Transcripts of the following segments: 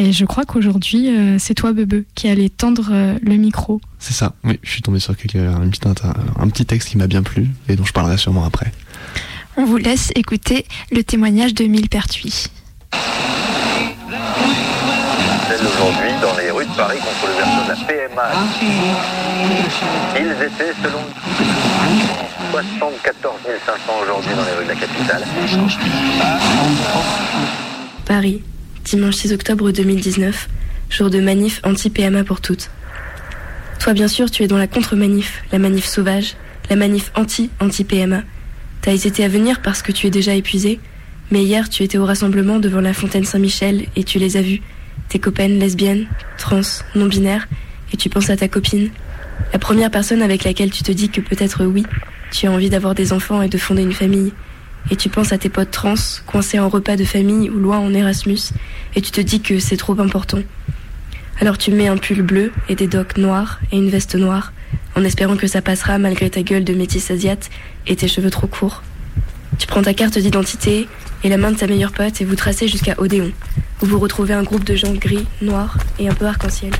Et je crois qu'aujourd'hui, c'est toi, Bebe, qui allait tendre le micro. C'est ça, oui, je suis tombé sur quelque, un, petit, un petit texte qui m'a bien plu et dont je parlerai sûrement après. On vous laisse écouter le témoignage de Millepertuis. Aujourd'hui, dans les rues de Paris contre le verso de la PMA. Ils étaient, selon 74 500 aujourd'hui dans les rues de la capitale. Paris, dimanche 6 octobre 2019, jour de manif anti-PMA pour toutes. Toi, bien sûr, tu es dans la contre-manif, la manif sauvage, la manif anti-anti-PMA. T'as hésité à venir parce que tu es déjà épuisé, mais hier tu étais au rassemblement devant la fontaine Saint-Michel et tu les as vus, tes copaines lesbiennes, trans, non-binaires, et tu penses à ta copine, la première personne avec laquelle tu te dis que peut-être oui, tu as envie d'avoir des enfants et de fonder une famille. Et tu penses à tes potes trans, coincés en repas de famille ou loin en Erasmus, et tu te dis que c'est trop important. Alors tu mets un pull bleu et des docks noirs et une veste noire, en espérant que ça passera malgré ta gueule de métis asiate et tes cheveux trop courts. Tu prends ta carte d'identité et la main de ta meilleure pote et vous tracez jusqu'à Odéon, où vous retrouvez un groupe de gens gris, noirs et un peu arc-en-ciel.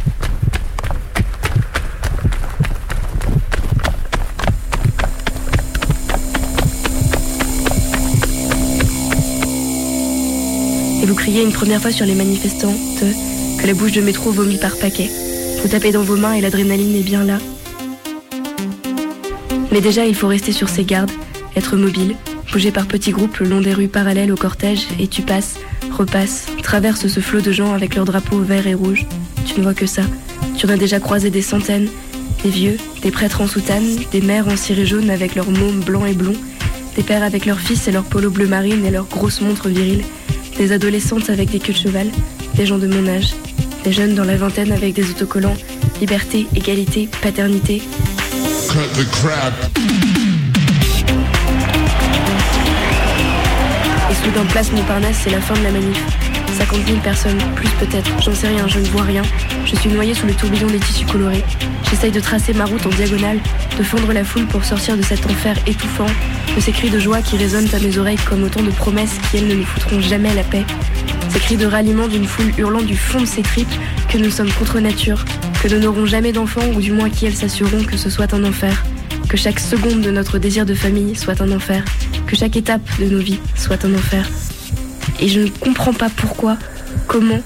Et vous criez une première fois sur les manifestants que la bouche de métro vomit par paquet. Vous tapez dans vos mains et l'adrénaline est bien là, mais déjà, il faut rester sur ses gardes, être mobile, bouger par petits groupes le long des rues parallèles au cortège et tu passes, repasses, traverses ce flot de gens avec leurs drapeaux verts et rouges. Tu ne vois que ça. Tu en as déjà croisé des centaines. Des vieux, des prêtres en soutane, des mères en ciré jaune avec leurs mômes blancs et blonds, des pères avec leurs fils et leurs polos bleu marine et leurs grosses montres viriles, des adolescentes avec des queues de cheval, des gens de mon âge, des jeunes dans la vingtaine avec des autocollants, liberté, égalité, paternité, cut the crap. Et soudain, place Montparnasse, c'est la fin de la manif. 50 000 personnes, plus peut-être, j'en sais rien, je ne vois rien. Je suis noyée sous le tourbillon des tissus colorés. J'essaye de tracer ma route en diagonale, de fondre la foule pour sortir de cet enfer étouffant, de ces cris de joie qui résonnent à mes oreilles comme autant de promesses qui, elles, ne nous foutront jamais la paix. Ces cris de ralliement d'une foule hurlant du fond de ses tripes que nous sommes contre nature, que nous n'aurons jamais d'enfants ou du moins qui elles s'assureront que ce soit un enfer, que chaque seconde de notre désir de famille soit un enfer, que chaque étape de nos vies soit un enfer. Et je ne comprends pas pourquoi, comment,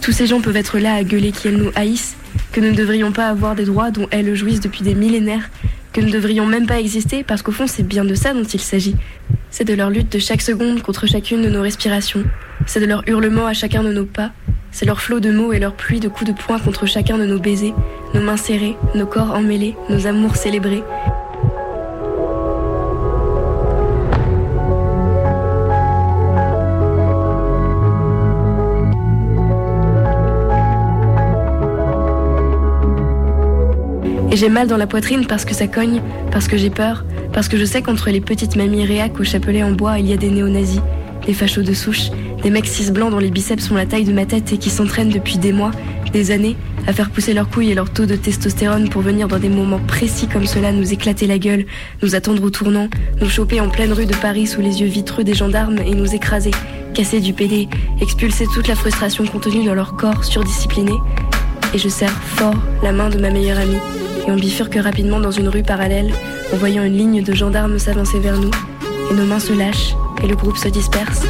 tous ces gens peuvent être là à gueuler qu'elles nous haïssent, que nous ne devrions pas avoir des droits dont elles jouissent depuis des millénaires, que nous ne devrions même pas exister parce qu'au fond c'est bien de ça dont il s'agit. C'est de leur lutte de chaque seconde contre chacune de nos respirations, c'est de leur hurlement à chacun de nos pas, c'est leur flot de mots et leur pluie de coups de poing contre chacun de nos baisers, nos mains serrées, nos corps emmêlés, nos amours célébrés. Et j'ai mal dans la poitrine parce que ça cogne, parce que j'ai peur, parce que je sais qu'entre les petites mamies réac au chapelet en bois, il y a des néo-nazis, des fachos de souche, des mecs cis blancs dont les biceps sont la taille de ma tête et qui s'entraînent depuis des mois, des années, à faire pousser leurs couilles et leur taux de testostérone pour venir dans des moments précis comme cela nous éclater la gueule, nous attendre au tournant, nous choper en pleine rue de Paris sous les yeux vitreux des gendarmes et nous écraser, casser du PD, expulser toute la frustration contenue dans leur corps surdiscipliné. Et je serre fort la main de ma meilleure amie. Et on bifurque rapidement dans une rue parallèle en voyant une ligne de gendarmes s'avancer vers nous. Et nos mains se lâchent et le groupe se disperse.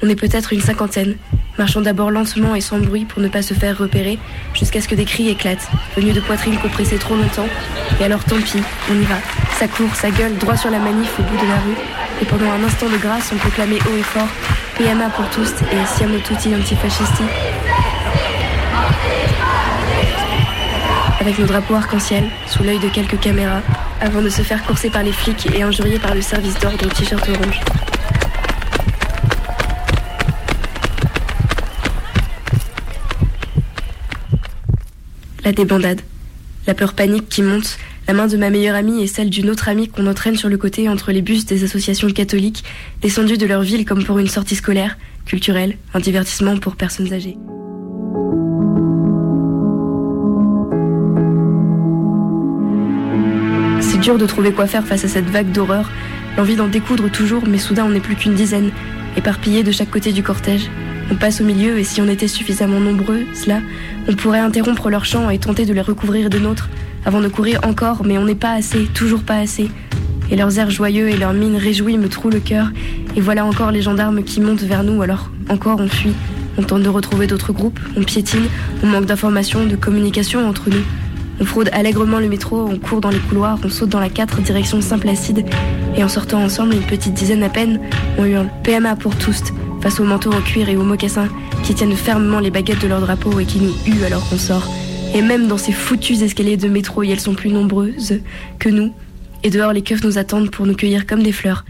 On est peut-être une cinquantaine, marchant d'abord lentement et sans bruit pour ne pas se faire repérer, jusqu'à ce que des cris éclatent, venus de poitrines compressées trop longtemps. Et alors tant pis, on y va. Ça court, ça gueule, droit sur la manif au bout de la rue. Et pendant un instant de grâce, on clamer haut et fort PMA pour tous et Siamo tutti antifascisti. Avec nos drapeaux arc-en-ciel, sous l'œil de quelques caméras, avant de se faire courser par les flics et injurier par le service d'ordre au t-shirt rouge. La débandade. La peur panique qui monte, la main de ma meilleure amie et celle d'une autre amie qu'on entraîne sur le côté entre les bus des associations catholiques, descendues de leur ville comme pour une sortie scolaire, culturelle, un divertissement pour personnes âgées. Si dur de trouver quoi faire face à cette vague d'horreur, l'envie d'en découdre toujours, mais soudain on n'est plus qu'une dizaine, éparpillés de chaque côté du cortège. On passe au milieu et si on était suffisamment nombreux, cela, on pourrait interrompre leur chant et tenter de les recouvrir de nôtres, avant de courir encore, mais on n'est pas assez, toujours pas assez. Et leurs airs joyeux et leurs mines réjouies me trouent le cœur, et voilà encore les gendarmes qui montent vers nous, alors encore on fuit. On tente de retrouver d'autres groupes, on piétine, on manque d'informations, de communication entre nous. On fraude allègrement le métro, on court dans les couloirs, on saute dans la 4 direction Saint-Placide, et en sortant ensemble, une petite dizaine à peine, on hurle PMA pour tous, face aux manteaux en cuir et aux mocassins qui tiennent fermement les baguettes de leur drapeau et qui nous huent alors qu'on sort. Et même dans ces foutus escaliers de métro, elles sont plus nombreuses que nous, et dehors les keufs nous attendent pour nous cueillir comme des fleurs.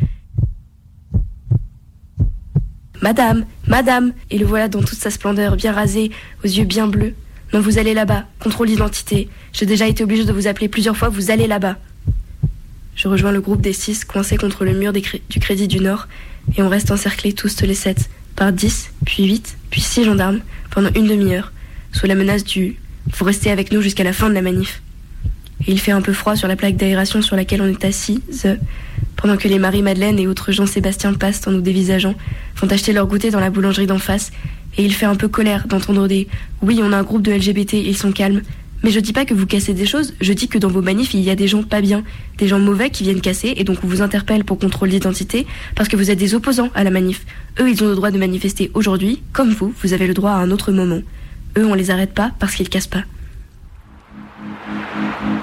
Madame, madame, et le voilà dans toute sa splendeur, bien rasé, aux yeux bien bleus. Non, vous allez là-bas, contrôle d'identité. J'ai déjà été obligé de vous appeler plusieurs fois, vous allez là-bas. Je rejoins le groupe des six coincés contre le mur du Crédit du Nord, et on reste encerclés tous les sept, par dix, puis huit, puis six gendarmes, pendant une demi-heure, sous la menace du Vous restez avec nous jusqu'à la fin de la manif. Et il fait un peu froid sur la plaque d'aération sur laquelle on est assis, pendant que les Marie-Madeleine et autres Jean-Sébastien passent en nous dévisageant, font acheter leur goûter dans la boulangerie d'en face, et il fait un peu colère d'entendre des Oui, on a un groupe de LGBT, ils sont calmes. Mais je dis pas que vous cassez des choses, je dis que dans vos manifs, il y a des gens pas bien, des gens mauvais qui viennent casser, et donc on vous interpelle pour contrôle d'identité, parce que vous êtes des opposants à la manif. Eux, ils ont le droit de manifester aujourd'hui, comme vous, vous avez le droit à un autre moment. Eux, on les arrête pas parce qu'ils cassent pas.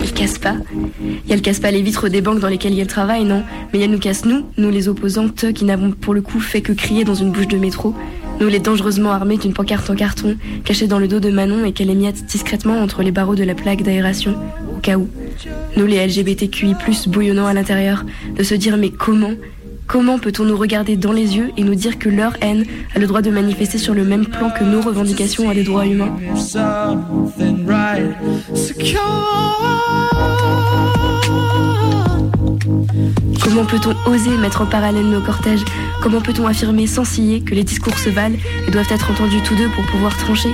Il casse pas. Et elle casse pas les vitres des banques dans lesquelles elle travaille, non. Mais elle nous casse nous, nous les opposantes qui n'avons pour le coup fait que crier dans une bouche de métro. Nous les dangereusement armés d'une pancarte en carton, cachée dans le dos de Manon et qu'elle émiette discrètement entre les barreaux de la plaque d'aération, au cas où. Nous les LGBTQI+, bouillonnant à l'intérieur, de se dire mais comment Comment peut-on nous regarder dans les yeux et nous dire que leur haine a le droit de manifester sur le même plan que nos revendications à des droits humains Comment peut-on oser mettre en parallèle nos cortèges Comment peut-on affirmer sans ciller que les discours se valent et doivent être entendus tous deux pour pouvoir trancher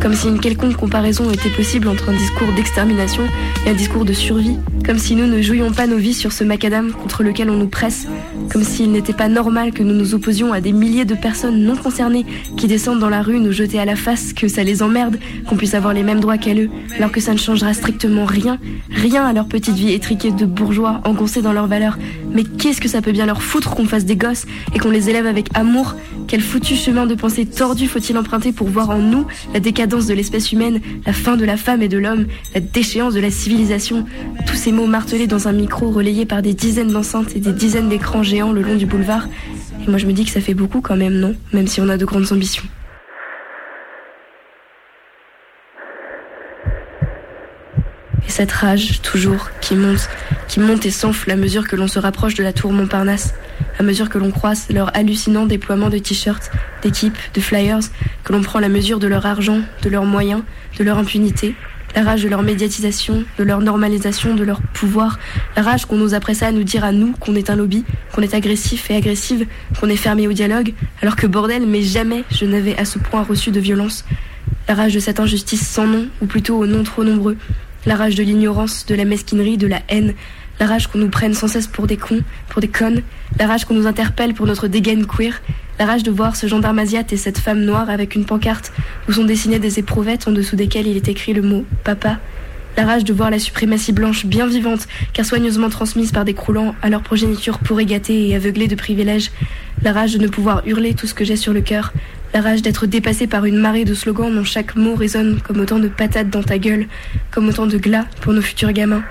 Comme si une quelconque comparaison était possible entre un discours d'extermination et un discours de survie Comme si nous ne jouions pas nos vies sur ce macadam contre lequel on nous presse Comme s'il n'était pas normal que nous nous opposions à des milliers de personnes non concernées qui descendent dans la rue nous jeter à la face que ça les emmerde, qu'on puisse avoir les mêmes droits qu'elles eux, alors que ça ne changera strictement rien, rien à leur petite vie étriquée de bourgeois engoncés dans leurs valeurs. Mais qu'est-ce que ça peut bien leur foutre qu'on fasse des gosses et qu'on les élève avec amour Quel foutu chemin de pensée tordu faut-il emprunter pour voir en nous la décadence de l'espèce humaine, la fin de la femme et de l'homme, la déchéance de la civilisation Tous ces mots martelés dans un micro relayé par des dizaines d'enceintes et des dizaines d'écrans géants le long du boulevard. Et moi je me dis que ça fait beaucoup quand même, non? Même si on a de grandes ambitions. Et cette rage, toujours, qui monte, qui monte et s'enfle à mesure que l'on se rapproche de la tour Montparnasse, à mesure que l'on croise leur hallucinant déploiement de t-shirts, d'équipes, de flyers, que l'on prend la mesure de leur argent, de leurs moyens, de leur impunité, la rage de leur médiatisation, de leur normalisation, de leur pouvoir, la rage qu'on nous appresse à nous dire à nous qu'on est un lobby, qu'on est agressif et agressive, qu'on est fermé au dialogue, alors que bordel, mais jamais je n'avais à ce point reçu de violence. La rage de cette injustice sans nom, ou plutôt au nom trop nombreux, la rage de l'ignorance, de la mesquinerie, de la haine, la rage qu'on nous prenne sans cesse pour des cons, pour des connes, la rage qu'on nous interpelle pour notre dégaine queer, la rage de voir ce gendarme asiate et cette femme noire avec une pancarte où sont dessinées des éprouvettes en dessous desquelles il est écrit le mot papa, la rage de voir la suprématie blanche bien vivante, car soigneusement transmise par des croulants à leur progéniture pourrie gâtée et aveuglée de privilèges, la rage de ne pouvoir hurler tout ce que j'ai sur le cœur, la rage d'être dépassé par une marée de slogans dont chaque mot résonne comme autant de patates dans ta gueule, comme autant de glas pour nos futurs gamins.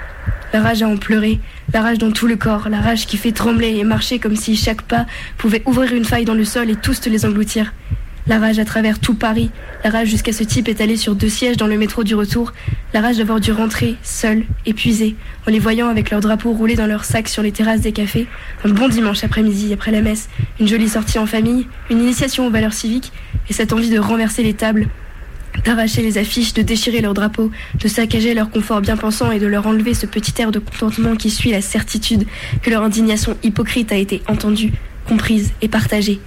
La rage à en pleurer, la rage dans tout le corps, la rage qui fait trembler et marcher comme si chaque pas pouvait ouvrir une faille dans le sol et tous te les engloutir. La rage à travers tout Paris, la rage jusqu'à ce type étalé sur deux sièges dans le métro du retour, la rage d'avoir dû rentrer, seul, épuisé, en les voyant avec leurs drapeaux roulés dans leurs sacs sur les terrasses des cafés, un bon dimanche après-midi après la messe, une jolie sortie en famille, une initiation aux valeurs civiques, et cette envie de renverser les tables, d'arracher les affiches, de déchirer leurs drapeaux, de saccager leur confort bien pensant et de leur enlever ce petit air de contentement qui suit la certitude que leur indignation hypocrite a été entendue, comprise et partagée,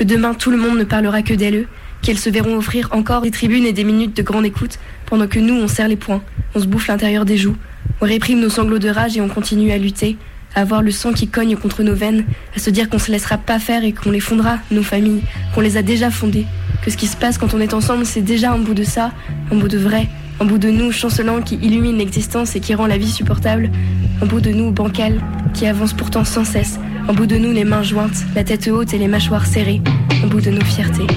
que demain tout le monde ne parlera que d'elle, qu'elles se verront offrir encore des tribunes et des minutes de grande écoute, pendant que nous on serre les poings, on se bouffe l'intérieur des joues, on réprime nos sanglots de rage et on continue à lutter, à avoir le sang qui cogne contre nos veines, à se dire qu'on se laissera pas faire et qu'on les fondera, nos familles, qu'on les a déjà fondées, que ce qui se passe quand on est ensemble, c'est déjà un bout de ça, un bout de vrai, un bout de nous chancelant qui illumine l'existence et qui rend la vie supportable, un bout de nous bancal qui avance pourtant sans cesse, un bout de nous les mains jointes, la tête haute et les mâchoires serrées, un bout de nos fiertés.